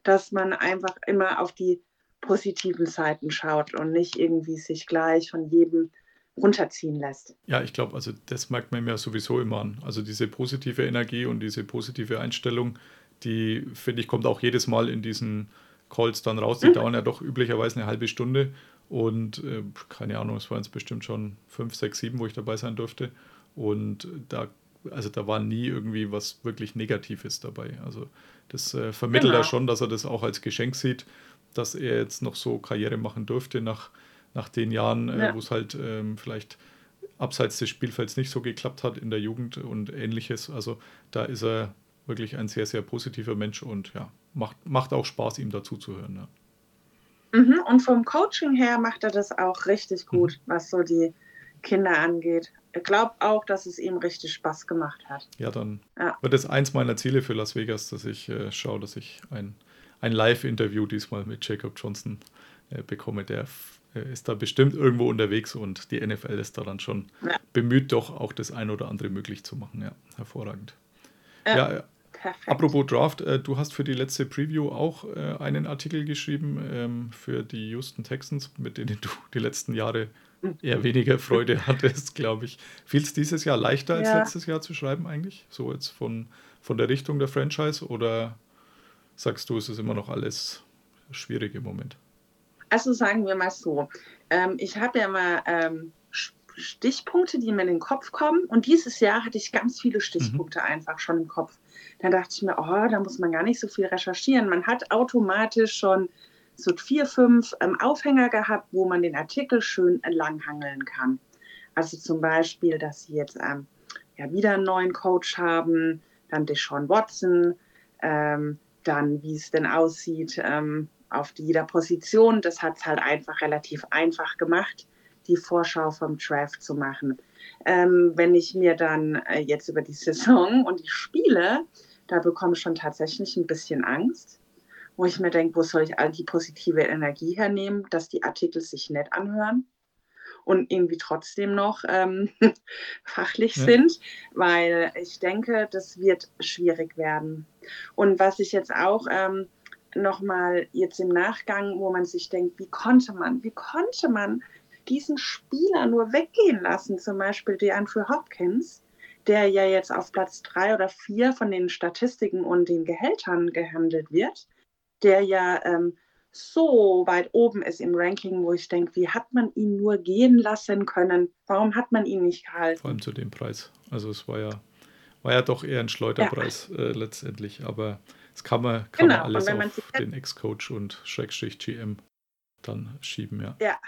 Dass man einfach immer auf die positiven Seiten schaut und nicht irgendwie sich gleich von jedem runterziehen lässt. Ja, ich glaube, also das merkt man mir sowieso immer an. Also diese positive Energie und diese positive Einstellung, die finde ich kommt auch jedes Mal in diesen Calls dann raus. Die mhm. dauern ja doch üblicherweise eine halbe Stunde und äh, keine Ahnung, es waren jetzt bestimmt schon fünf, sechs, sieben, wo ich dabei sein durfte. Und da, also da war nie irgendwie was wirklich Negatives dabei. Also das äh, vermittelt genau. er schon, dass er das auch als Geschenk sieht dass er jetzt noch so Karriere machen durfte nach, nach den Jahren, äh, ja. wo es halt ähm, vielleicht abseits des Spielfelds nicht so geklappt hat in der Jugend und ähnliches. Also da ist er wirklich ein sehr, sehr positiver Mensch und ja, macht, macht auch Spaß, ihm dazu zu hören. Ja. Mhm, und vom Coaching her macht er das auch richtig gut, mhm. was so die Kinder angeht. Ich glaube auch, dass es ihm richtig Spaß gemacht hat. Ja, dann ja. wird es eins meiner Ziele für Las Vegas, dass ich äh, schaue, dass ich ein ein Live-Interview diesmal mit Jacob Johnson äh, bekomme. Der äh, ist da bestimmt irgendwo unterwegs und die NFL ist da dann schon ja. bemüht, doch auch das ein oder andere möglich zu machen. Ja, hervorragend. Ja, ja Perfekt. Apropos Draft, äh, du hast für die letzte Preview auch äh, einen Artikel geschrieben ähm, für die Houston Texans, mit denen du die letzten Jahre eher weniger Freude hattest, glaube ich. Fiel es dieses Jahr leichter als ja. letztes Jahr zu schreiben eigentlich? So jetzt von, von der Richtung der Franchise oder sagst du, es ist immer noch alles schwierig im Moment? Also sagen wir mal so, ähm, ich habe ja mal ähm, Stichpunkte, die mir in den Kopf kommen und dieses Jahr hatte ich ganz viele Stichpunkte mhm. einfach schon im Kopf. Da dachte ich mir, oh, da muss man gar nicht so viel recherchieren. Man hat automatisch schon so vier, fünf ähm, Aufhänger gehabt, wo man den Artikel schön entlanghangeln kann. Also zum Beispiel, dass sie jetzt ähm, ja wieder einen neuen Coach haben, dann Deshaun Watson, ähm, dann wie es denn aussieht ähm, auf jeder Position. Das hat es halt einfach relativ einfach gemacht, die Vorschau vom Draft zu machen. Ähm, wenn ich mir dann äh, jetzt über die Saison und die Spiele da bekomme ich schon tatsächlich ein bisschen Angst, wo ich mir denke, wo soll ich all die positive Energie hernehmen, dass die Artikel sich nett anhören und irgendwie trotzdem noch ähm, fachlich ja. sind, weil ich denke, das wird schwierig werden. Und was ich jetzt auch ähm, nochmal jetzt im Nachgang, wo man sich denkt, wie konnte man, wie konnte man diesen Spieler nur weggehen lassen, zum Beispiel DeAndre Hopkins, der ja jetzt auf Platz drei oder vier von den Statistiken und den Gehältern gehandelt wird, der ja ähm, so weit oben ist im Ranking, wo ich denke, wie hat man ihn nur gehen lassen können? Warum hat man ihn nicht gehalten? Vor allem zu dem Preis. Also es war ja, war ja doch eher ein Schleuderpreis ja. äh, letztendlich, aber es kann man, kann genau. man alles auf den Ex-Coach und Schrägstrich GM dann schieben, ja. Ja,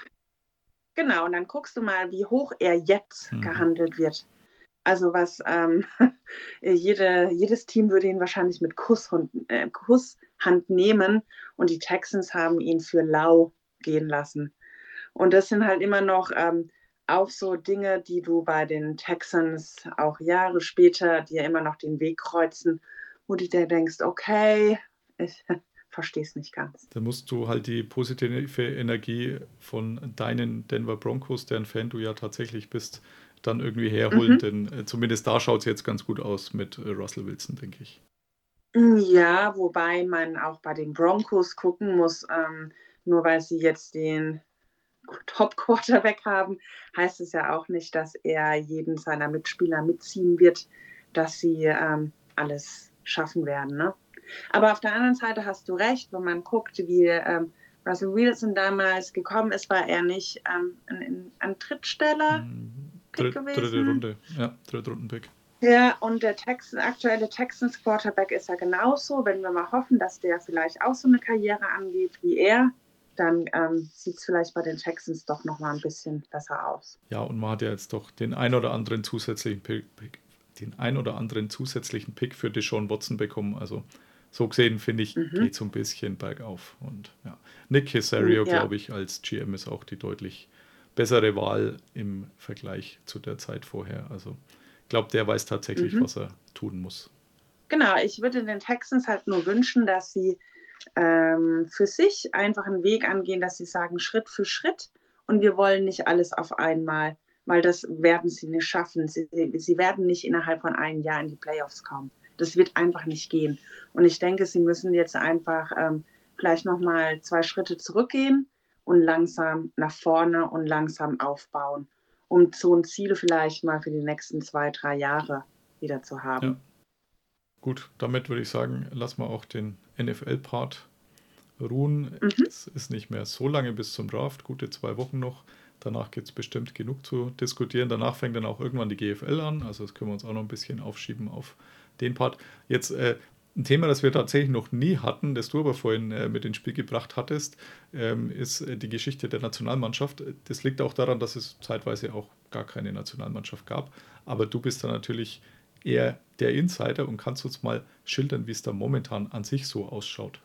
genau. Und dann guckst du mal, wie hoch er jetzt mhm. gehandelt wird. Also was ähm, jede, jedes Team würde ihn wahrscheinlich mit Kusshund, äh, Kusshand nehmen und die Texans haben ihn für lau gehen lassen. Und das sind halt immer noch ähm, auch so Dinge, die du bei den Texans auch Jahre später dir immer noch den Weg kreuzen, wo du dir denkst, okay, ich verstehe es nicht ganz. Da musst du halt die positive Energie von deinen Denver Broncos, deren Fan du ja tatsächlich bist, dann irgendwie herholen, mhm. denn äh, zumindest da schaut es jetzt ganz gut aus mit äh, Russell Wilson, denke ich. Ja, wobei man auch bei den Broncos gucken muss, ähm, nur weil sie jetzt den Top-Quarterback haben, heißt es ja auch nicht, dass er jeden seiner Mitspieler mitziehen wird, dass sie ähm, alles schaffen werden. Ne? Aber auf der anderen Seite hast du recht, wenn man guckt, wie ähm, Russell Wilson damals gekommen ist, war er nicht ähm, ein, ein Trittsteller. Mhm Dritt, gewesen. Dritte Runde, ja, dritte Runden-Pick. Ja, und der Texan, aktuelle Texans Quarterback ist ja genauso. Wenn wir mal hoffen, dass der vielleicht auch so eine Karriere angeht wie er, dann ähm, sieht es vielleicht bei den Texans doch nochmal ein bisschen besser aus. Ja, und man hat ja jetzt doch den ein oder anderen zusätzlichen Pick, den ein oder anderen zusätzlichen Pick für Deshaun Watson bekommen. Also so gesehen, finde ich, mhm. geht so ein bisschen bergauf. Und ja, Nick Casario, ja. glaube ich, als GM ist auch die deutlich bessere Wahl im Vergleich zu der Zeit vorher. Also ich glaube, der weiß tatsächlich, mhm. was er tun muss. Genau, ich würde den Texans halt nur wünschen, dass sie ähm, für sich einfach einen Weg angehen, dass sie sagen, Schritt für Schritt und wir wollen nicht alles auf einmal, weil das werden sie nicht schaffen. Sie, sie werden nicht innerhalb von einem Jahr in die Playoffs kommen. Das wird einfach nicht gehen. Und ich denke, sie müssen jetzt einfach ähm, vielleicht nochmal zwei Schritte zurückgehen und langsam nach vorne und langsam aufbauen, um so ein Ziel vielleicht mal für die nächsten zwei, drei Jahre wieder zu haben. Ja. Gut, damit würde ich sagen, lassen wir auch den NFL-Part ruhen. Mhm. Es ist nicht mehr so lange bis zum Draft, gute zwei Wochen noch. Danach gibt es bestimmt genug zu diskutieren. Danach fängt dann auch irgendwann die GFL an. Also das können wir uns auch noch ein bisschen aufschieben auf den Part. Jetzt äh, ein Thema, das wir tatsächlich noch nie hatten, das du aber vorhin äh, mit ins Spiel gebracht hattest, ähm, ist äh, die Geschichte der Nationalmannschaft. Das liegt auch daran, dass es zeitweise auch gar keine Nationalmannschaft gab. Aber du bist da natürlich eher der Insider und kannst uns mal schildern, wie es da momentan an sich so ausschaut.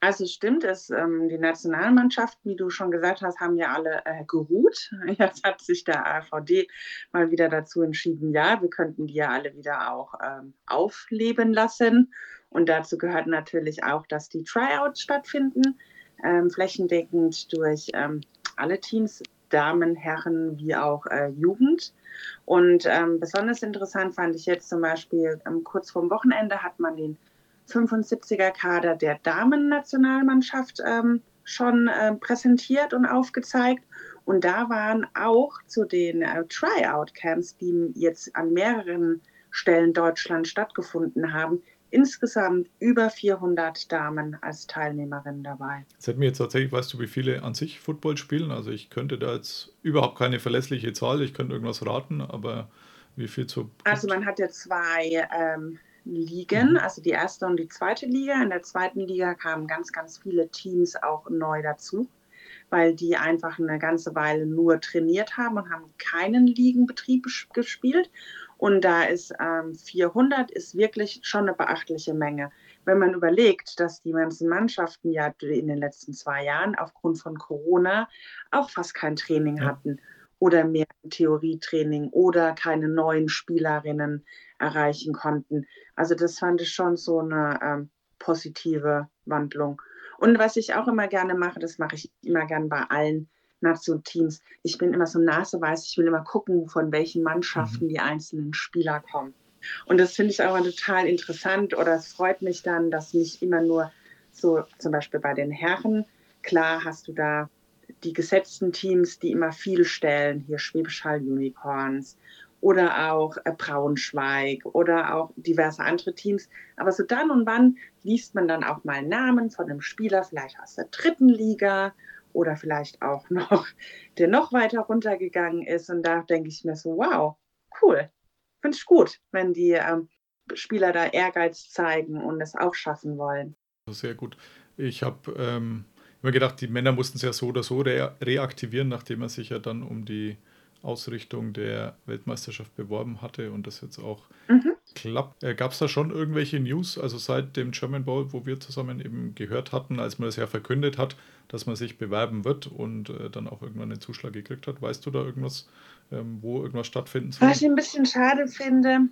Also stimmt es, ähm, die Nationalmannschaften, wie du schon gesagt hast, haben ja alle äh, geruht. Jetzt hat sich der AVD mal wieder dazu entschieden, ja, wir könnten die ja alle wieder auch ähm, aufleben lassen. Und dazu gehört natürlich auch, dass die Tryouts stattfinden, ähm, flächendeckend durch ähm, alle Teams, Damen, Herren wie auch äh, Jugend. Und ähm, besonders interessant fand ich jetzt zum Beispiel, ähm, kurz vorm Wochenende hat man den 75er Kader der Damen-Nationalmannschaft ähm, schon äh, präsentiert und aufgezeigt. Und da waren auch zu den äh, Tryout-Camps, die jetzt an mehreren Stellen Deutschland stattgefunden haben, insgesamt über 400 Damen als Teilnehmerinnen dabei. Das hätten wir jetzt tatsächlich, weißt du, wie viele an sich Football spielen? Also ich könnte da jetzt überhaupt keine verlässliche Zahl, ich könnte irgendwas raten, aber wie viel zu... Also man hat ja zwei ähm, Ligen, mhm. also die erste und die zweite Liga. In der zweiten Liga kamen ganz, ganz viele Teams auch neu dazu, weil die einfach eine ganze Weile nur trainiert haben und haben keinen Ligenbetrieb gespielt. Und da ist ähm, 400 ist wirklich schon eine beachtliche Menge. Wenn man überlegt, dass die ganzen Mannschaften ja in den letzten zwei Jahren aufgrund von Corona auch fast kein Training hatten oder mehr Theorietraining oder keine neuen Spielerinnen erreichen konnten. Also das fand ich schon so eine ähm, positive Wandlung. Und was ich auch immer gerne mache, das mache ich immer gerne bei allen Nationteams. Ich bin immer so naseweiß, ich will immer gucken, von welchen Mannschaften mhm. die einzelnen Spieler kommen. Und das finde ich auch total interessant oder es freut mich dann, dass nicht immer nur so zum Beispiel bei den Herren, klar hast du da die gesetzten Teams, die immer viel stellen, hier Schwäbisch Hall Unicorns oder auch äh, Braunschweig oder auch diverse andere Teams. Aber so dann und wann liest man dann auch mal Namen von einem Spieler, vielleicht aus der dritten Liga oder vielleicht auch noch, der noch weiter runtergegangen ist. Und da denke ich mir so, wow, cool. Finde ich gut, wenn die ähm, Spieler da Ehrgeiz zeigen und es auch schaffen wollen. Sehr gut. Ich habe ähm, immer gedacht, die Männer mussten es ja so oder so re reaktivieren, nachdem er sich ja dann um die Ausrichtung der Weltmeisterschaft beworben hatte und das jetzt auch mhm. klappt. Äh, Gab es da schon irgendwelche News, also seit dem German Bowl, wo wir zusammen eben gehört hatten, als man das ja verkündet hat, dass man sich bewerben wird und äh, dann auch irgendwann einen Zuschlag gekriegt hat? Weißt du da irgendwas, ähm, wo irgendwas stattfinden soll? Was ich ein bisschen schade finde,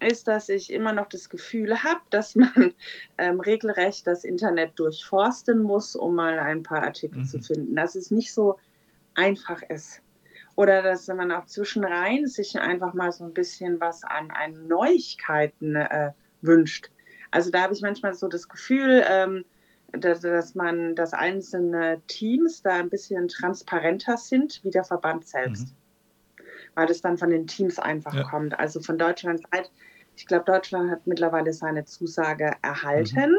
ist, dass ich immer noch das Gefühl habe, dass man ähm, regelrecht das Internet durchforsten muss, um mal ein paar Artikel mhm. zu finden. Dass es nicht so einfach ist. Oder dass man auch zwischenrein sich einfach mal so ein bisschen was an, an Neuigkeiten äh, wünscht. Also da habe ich manchmal so das Gefühl, ähm, dass, dass, man, dass einzelne Teams da ein bisschen transparenter sind wie der Verband selbst. Mhm. Weil das dann von den Teams einfach ja. kommt. Also von Deutschland Seite, ich glaube, Deutschland hat mittlerweile seine Zusage erhalten. Mhm.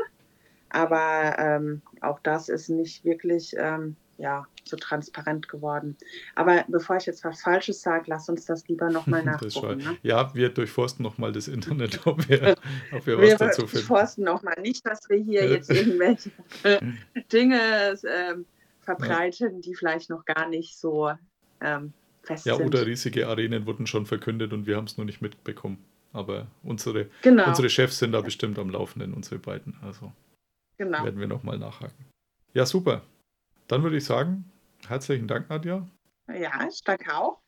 Aber ähm, auch das ist nicht wirklich ähm, ja, so transparent geworden. Aber bevor ich jetzt was Falsches sage, lass uns das lieber nochmal nachgucken. Ne? Ja, wir durchforsten nochmal das Internet, ob wir, ob wir, wir was dazu finden. Wir durchforsten nochmal nicht, dass wir hier jetzt irgendwelche Dinge ähm, verbreiten, die vielleicht noch gar nicht so ähm, fest ja, sind. Ja, oder riesige Arenen wurden schon verkündet und wir haben es nur nicht mitbekommen. Aber unsere, genau. unsere Chefs sind da bestimmt am Laufenden, unsere beiden. Also genau. werden wir nochmal nachhaken. Ja, super. Dann würde ich sagen, herzlichen Dank, Nadja. Ja, ich danke auch.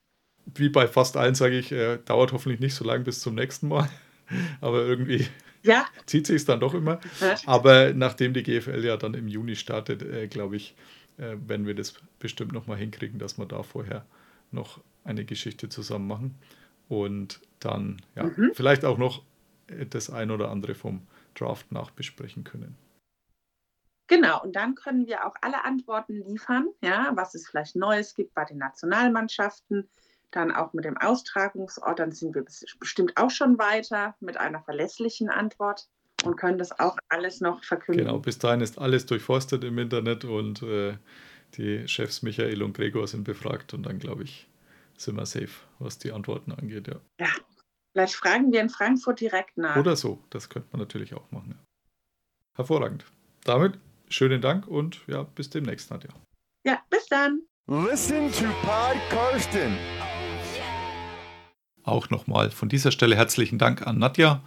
Wie bei fast allen sage ich, äh, dauert hoffentlich nicht so lange bis zum nächsten Mal. Aber irgendwie ja. zieht sich es dann doch immer. Aber nachdem die GFL ja dann im Juni startet, äh, glaube ich, äh, werden wir das bestimmt nochmal hinkriegen, dass wir da vorher noch eine Geschichte zusammen machen. Und dann ja, mhm. vielleicht auch noch äh, das ein oder andere vom Draft nachbesprechen können. Genau, und dann können wir auch alle Antworten liefern, ja, was es vielleicht Neues gibt bei den Nationalmannschaften, dann auch mit dem Austragungsort, dann sind wir bestimmt auch schon weiter mit einer verlässlichen Antwort und können das auch alles noch verkünden. Genau, bis dahin ist alles durchforstet im Internet und äh, die Chefs Michael und Gregor sind befragt und dann glaube ich, sind wir safe, was die Antworten angeht, ja. Ja, vielleicht fragen wir in Frankfurt direkt nach. Oder so, das könnte man natürlich auch machen. Ja. Hervorragend. Damit schönen Dank und ja, bis demnächst, Nadja. Ja, bis dann. Listen to Pod Karsten. Auch nochmal von dieser Stelle herzlichen Dank an Nadja.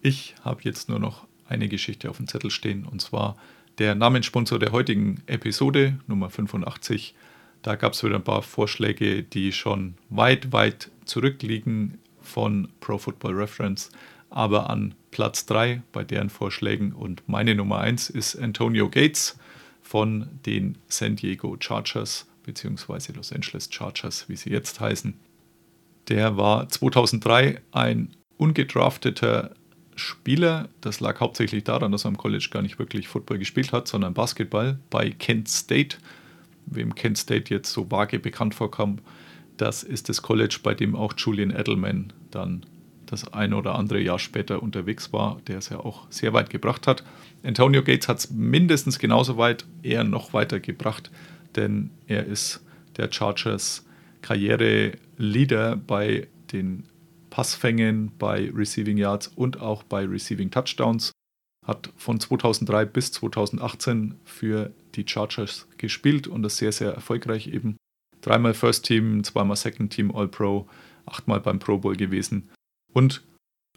Ich habe jetzt nur noch eine Geschichte auf dem Zettel stehen und zwar der Namenssponsor der heutigen Episode, Nummer 85. Da gab es wieder ein paar Vorschläge, die schon weit, weit zurückliegen von Pro Football Reference aber an Platz 3 bei deren Vorschlägen. Und meine Nummer 1 ist Antonio Gates von den San Diego Chargers beziehungsweise Los Angeles Chargers, wie sie jetzt heißen. Der war 2003 ein ungedrafteter Spieler. Das lag hauptsächlich daran, dass er am College gar nicht wirklich Football gespielt hat, sondern Basketball bei Kent State. Wem Kent State jetzt so vage bekannt vorkam, das ist das College, bei dem auch Julian Edelman dann das ein oder andere Jahr später unterwegs war, der es ja auch sehr weit gebracht hat. Antonio Gates hat es mindestens genauso weit, eher noch weiter gebracht, denn er ist der Chargers Karriere-Leader bei den Passfängen, bei Receiving Yards und auch bei Receiving Touchdowns. Hat von 2003 bis 2018 für die Chargers gespielt und das sehr, sehr erfolgreich eben. Dreimal First Team, zweimal Second Team All-Pro, achtmal beim Pro Bowl gewesen und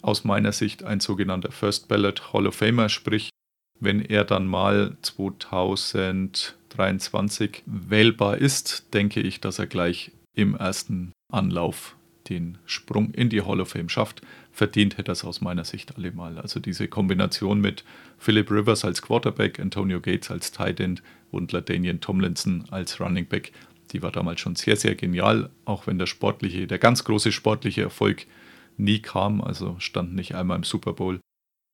aus meiner Sicht ein sogenannter First Ballot Hall of Famer, sprich, wenn er dann mal 2023 wählbar ist, denke ich, dass er gleich im ersten Anlauf den Sprung in die Hall of Fame schafft. Verdient hätte es aus meiner Sicht allemal. Also diese Kombination mit Philip Rivers als Quarterback, Antonio Gates als Tight End und LaDainian Tomlinson als Running Back, die war damals schon sehr, sehr genial, auch wenn der sportliche, der ganz große sportliche Erfolg nie kam, also stand nicht einmal im Super Bowl.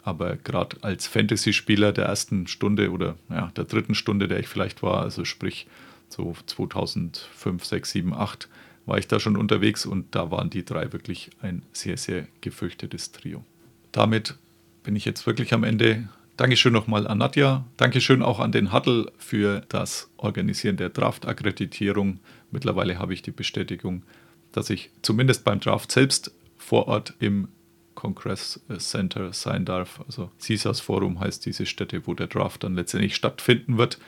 Aber gerade als Fantasy-Spieler der ersten Stunde oder ja, der dritten Stunde, der ich vielleicht war, also sprich so 2005, 6, 7, 8, war ich da schon unterwegs und da waren die drei wirklich ein sehr, sehr gefürchtetes Trio. Damit bin ich jetzt wirklich am Ende. Dankeschön nochmal an Nadja. Dankeschön auch an den Huddle für das Organisieren der Draft-Akkreditierung. Mittlerweile habe ich die Bestätigung, dass ich zumindest beim Draft selbst vor Ort im Congress Center sein darf. Also CISAS Forum heißt diese Stätte, wo der Draft dann letztendlich stattfinden wird.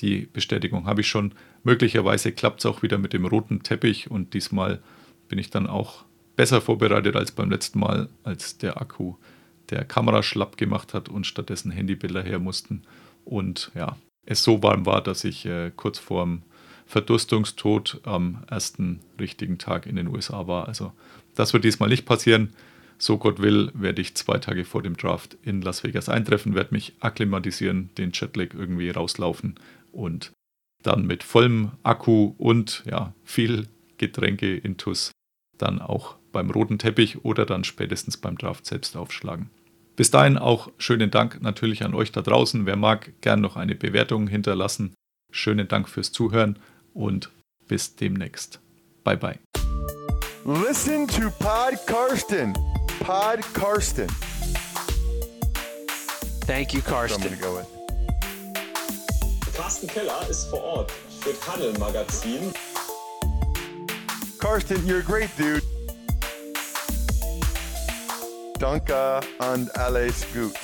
Die Bestätigung habe ich schon. Möglicherweise klappt es auch wieder mit dem roten Teppich und diesmal bin ich dann auch besser vorbereitet als beim letzten Mal, als der Akku der Kamera schlapp gemacht hat und stattdessen Handybilder her mussten. Und ja, es so warm war, dass ich äh, kurz vorm Verdurstungstod am ersten richtigen Tag in den USA war. Also das wird diesmal nicht passieren. So Gott will, werde ich zwei Tage vor dem Draft in Las Vegas eintreffen, werde mich akklimatisieren, den Jetlag irgendwie rauslaufen und dann mit vollem Akku und ja, viel Getränke intus dann auch beim roten Teppich oder dann spätestens beim Draft selbst aufschlagen. Bis dahin auch schönen Dank natürlich an euch da draußen. Wer mag, gern noch eine Bewertung hinterlassen. Schönen Dank fürs Zuhören und bis demnächst. Bye bye. Listen to Pod Karsten. Pod Karsten. Thank you, So I'm Karsten. gonna go with. Carsten Keller ist vor Ort für Tunnel Magazin. Karsten, you're a great dude. Danke and alles gut.